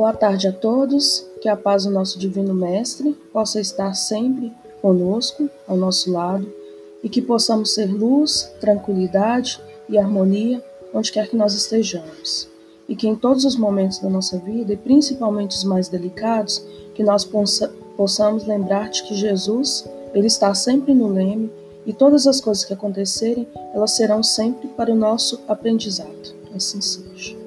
Boa tarde a todos, que a paz do nosso Divino Mestre possa estar sempre conosco, ao nosso lado, e que possamos ser luz, tranquilidade e harmonia onde quer que nós estejamos. E que em todos os momentos da nossa vida, e principalmente os mais delicados, que nós possamos lembrar de que Jesus, Ele está sempre no leme e todas as coisas que acontecerem, elas serão sempre para o nosso aprendizado. Assim seja.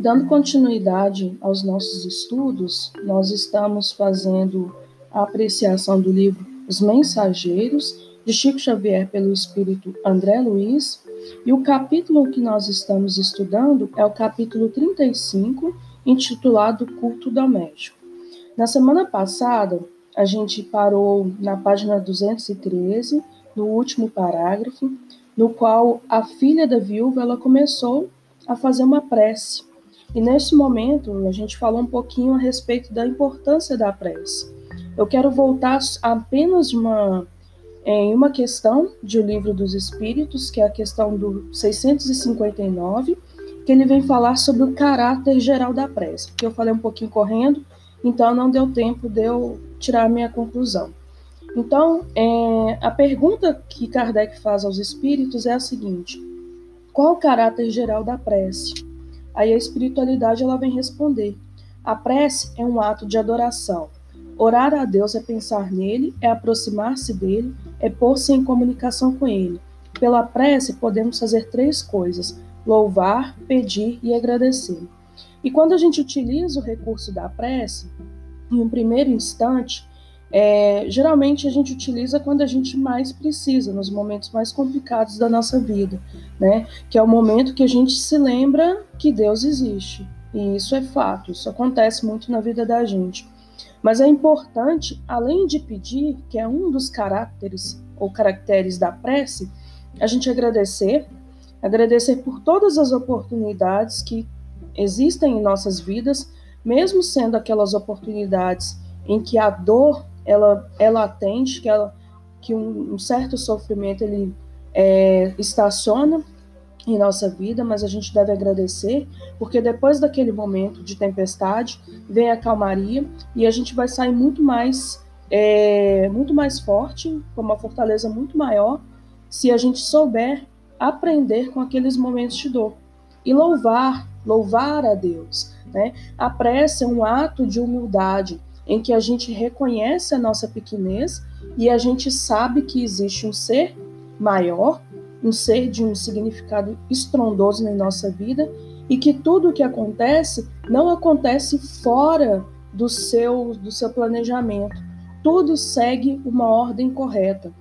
Dando continuidade aos nossos estudos, nós estamos fazendo a apreciação do livro Os Mensageiros, de Chico Xavier, pelo espírito André Luiz, e o capítulo que nós estamos estudando é o capítulo 35, intitulado Culto Doméstico. Na semana passada, a gente parou na página 213, no último parágrafo, no qual a filha da viúva ela começou a fazer uma prece e nesse momento, a gente falou um pouquinho a respeito da importância da prece. Eu quero voltar apenas uma, em uma questão de O Livro dos Espíritos, que é a questão do 659, que ele vem falar sobre o caráter geral da prece. Porque eu falei um pouquinho correndo, então não deu tempo de eu tirar a minha conclusão. Então, é, a pergunta que Kardec faz aos espíritos é a seguinte: qual o caráter geral da prece? Aí a espiritualidade ela vem responder. A prece é um ato de adoração. Orar a Deus é pensar nele, é aproximar-se dele, é pôr-se em comunicação com ele. Pela prece podemos fazer três coisas: louvar, pedir e agradecer. E quando a gente utiliza o recurso da prece, em um primeiro instante, é, geralmente a gente utiliza quando a gente mais precisa, nos momentos mais complicados da nossa vida, né? Que é o momento que a gente se lembra que Deus existe. E isso é fato, isso acontece muito na vida da gente. Mas é importante, além de pedir, que é um dos caracteres ou caracteres da prece, a gente agradecer, agradecer por todas as oportunidades que existem em nossas vidas, mesmo sendo aquelas oportunidades em que a dor ela, ela atende que, ela, que um, um certo sofrimento ele é, estaciona em nossa vida, mas a gente deve agradecer, porque depois daquele momento de tempestade vem a calmaria e a gente vai sair muito mais, é, muito mais forte, com uma fortaleza muito maior, se a gente souber aprender com aqueles momentos de dor e louvar, louvar a Deus. Né? A prece é um ato de humildade, em que a gente reconhece a nossa pequenez e a gente sabe que existe um ser maior, um ser de um significado estrondoso na nossa vida e que tudo o que acontece não acontece fora do seu do seu planejamento. Tudo segue uma ordem correta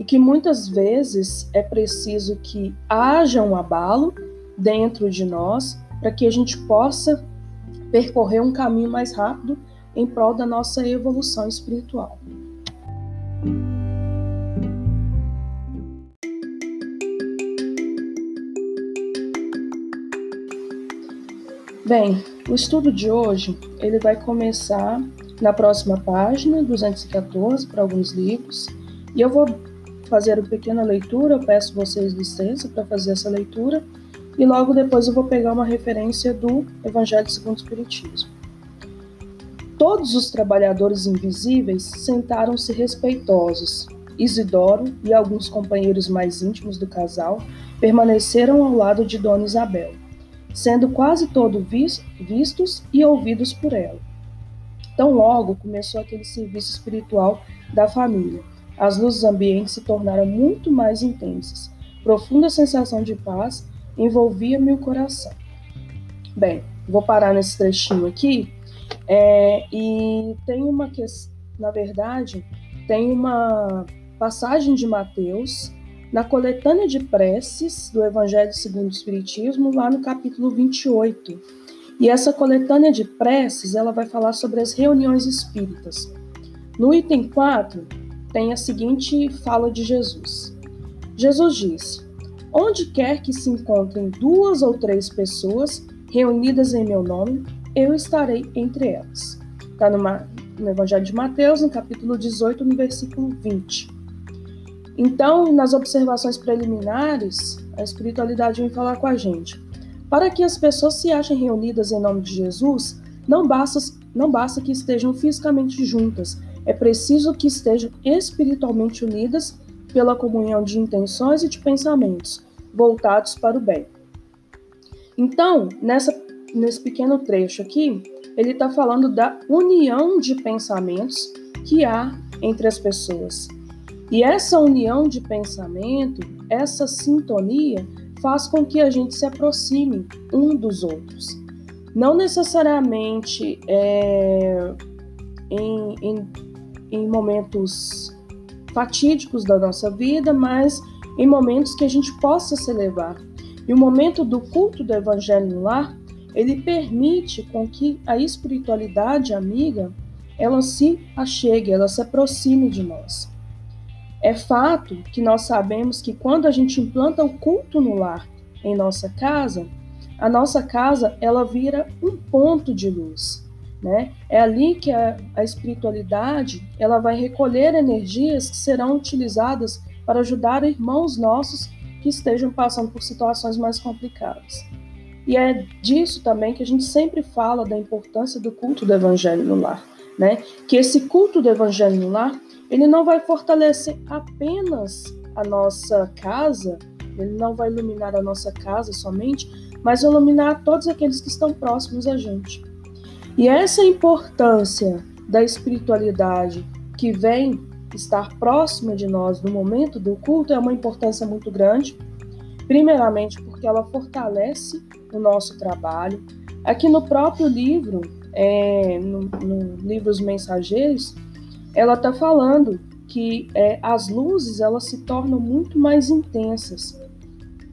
e que muitas vezes é preciso que haja um abalo dentro de nós para que a gente possa percorrer um caminho mais rápido em prol da nossa evolução espiritual. Bem, o estudo de hoje ele vai começar na próxima página, 214, para alguns livros, e eu vou fazer uma pequena leitura, eu peço vocês licença para fazer essa leitura, e logo depois eu vou pegar uma referência do Evangelho segundo o Espiritismo. Todos os trabalhadores invisíveis sentaram-se respeitosos. Isidoro e alguns companheiros mais íntimos do casal permaneceram ao lado de Dona Isabel, sendo quase todos vistos e ouvidos por ela. Tão logo começou aquele serviço espiritual da família. As luzes ambientes se tornaram muito mais intensas. Profunda sensação de paz envolvia meu coração. Bem, vou parar nesse trechinho aqui é, e tem uma questão, na verdade, tem uma passagem de Mateus na coletânea de preces do Evangelho segundo o Espiritismo, lá no capítulo 28. E essa coletânea de preces, ela vai falar sobre as reuniões espíritas. No item 4, tem a seguinte fala de Jesus. Jesus disse: Onde quer que se encontrem duas ou três pessoas reunidas em meu nome, eu estarei entre elas. Está no Evangelho de Mateus, no capítulo 18, no versículo 20. Então, nas observações preliminares, a espiritualidade vem falar com a gente. Para que as pessoas se achem reunidas em nome de Jesus, não basta, não basta que estejam fisicamente juntas, é preciso que estejam espiritualmente unidas pela comunhão de intenções e de pensamentos voltados para o bem. Então, nessa, nesse pequeno trecho aqui, ele está falando da união de pensamentos que há entre as pessoas. E essa união de pensamento, essa sintonia, faz com que a gente se aproxime um dos outros. Não necessariamente é, em, em, em momentos fatídicos da nossa vida, mas em momentos que a gente possa celebrar. E o momento do culto do Evangelho no lar, ele permite com que a espiritualidade amiga ela se achegue, ela se aproxime de nós. É fato que nós sabemos que quando a gente implanta o culto no lar em nossa casa, a nossa casa ela vira um ponto de luz, né? É ali que a, a espiritualidade ela vai recolher energias que serão utilizadas para ajudar irmãos nossos que estejam passando por situações mais complicadas. E é disso também que a gente sempre fala da importância do culto do evangelho no lar, né? Que esse culto do evangelho no lar ele não vai fortalecer apenas a nossa casa, ele não vai iluminar a nossa casa somente, mas iluminar todos aqueles que estão próximos a gente. E essa importância da espiritualidade que vem estar próxima de nós no momento do culto é uma importância muito grande. Primeiramente, porque ela fortalece o nosso trabalho. Aqui no próprio livro, é, no, no livro Os Mensageiros, ela está falando que é, as luzes elas se tornam muito mais intensas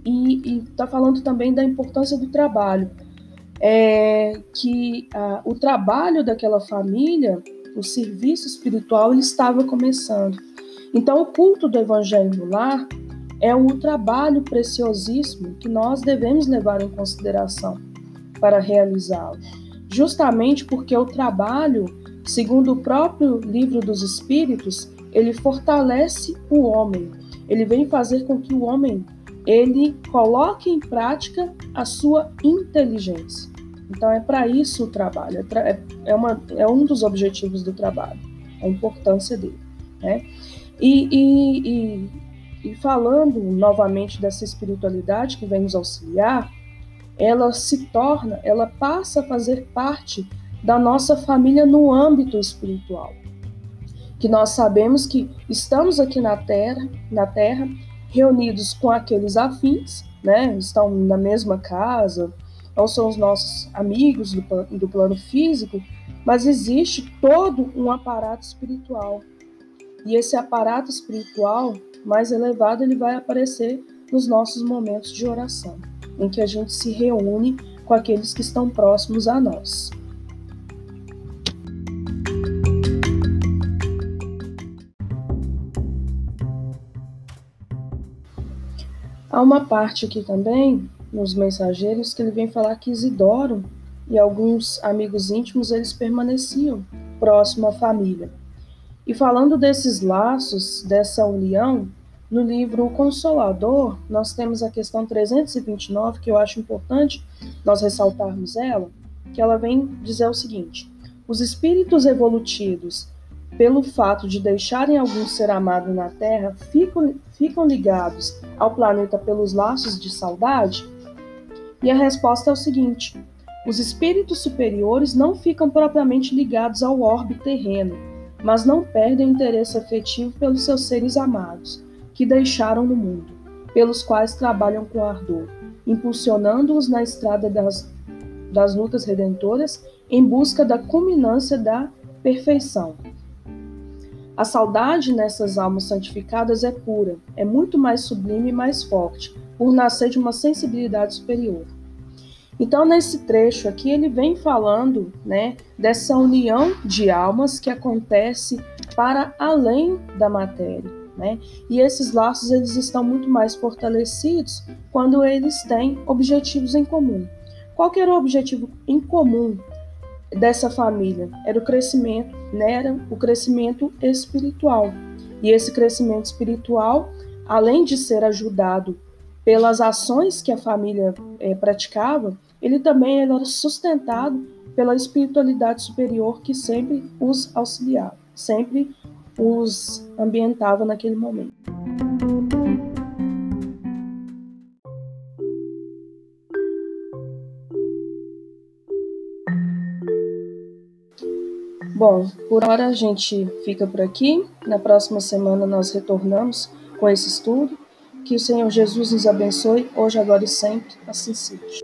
e está falando também da importância do trabalho, é, que a, o trabalho daquela família, o serviço espiritual, ele estava começando. Então, o culto do Evangelho no lar é um trabalho preciosíssimo que nós devemos levar em consideração para realizá-lo, justamente porque o trabalho Segundo o próprio livro dos Espíritos, ele fortalece o homem. Ele vem fazer com que o homem ele coloque em prática a sua inteligência. Então é para isso o trabalho, é, é, é, uma, é um dos objetivos do trabalho, a importância dele. Né? E, e, e, e falando novamente dessa espiritualidade que vem nos auxiliar, ela se torna, ela passa a fazer parte da nossa família no âmbito espiritual. Que nós sabemos que estamos aqui na Terra, na Terra, reunidos com aqueles afins, né? Estão na mesma casa, ou são os nossos amigos do, do plano físico, mas existe todo um aparato espiritual. E esse aparato espiritual mais elevado ele vai aparecer nos nossos momentos de oração, em que a gente se reúne com aqueles que estão próximos a nós. Há uma parte aqui também, nos mensageiros, que ele vem falar que Isidoro e alguns amigos íntimos, eles permaneciam próximo à família. E falando desses laços, dessa união, no livro O Consolador, nós temos a questão 329, que eu acho importante nós ressaltarmos ela, que ela vem dizer o seguinte: os espíritos evolutivos pelo fato de deixarem algum ser amado na Terra, ficam, ficam ligados ao planeta pelos laços de saudade? E a resposta é o seguinte: os espíritos superiores não ficam propriamente ligados ao orbe terreno, mas não perdem interesse afetivo pelos seus seres amados, que deixaram no mundo, pelos quais trabalham com ardor, impulsionando-os na estrada das, das lutas redentoras em busca da culminância da perfeição. A saudade nessas almas santificadas é pura, é muito mais sublime e mais forte, por nascer de uma sensibilidade superior. Então, nesse trecho aqui, ele vem falando né, dessa união de almas que acontece para além da matéria. Né? E esses laços eles estão muito mais fortalecidos quando eles têm objetivos em comum. Qual que era o objetivo em comum dessa família era o crescimento, né, era o crescimento espiritual. E esse crescimento espiritual, além de ser ajudado pelas ações que a família é, praticava, ele também era sustentado pela espiritualidade superior que sempre os auxiliava, sempre os ambientava naquele momento. Bom, por hora a gente fica por aqui. Na próxima semana nós retornamos com esse estudo. Que o Senhor Jesus nos abençoe, hoje, agora e sempre. Assim seja.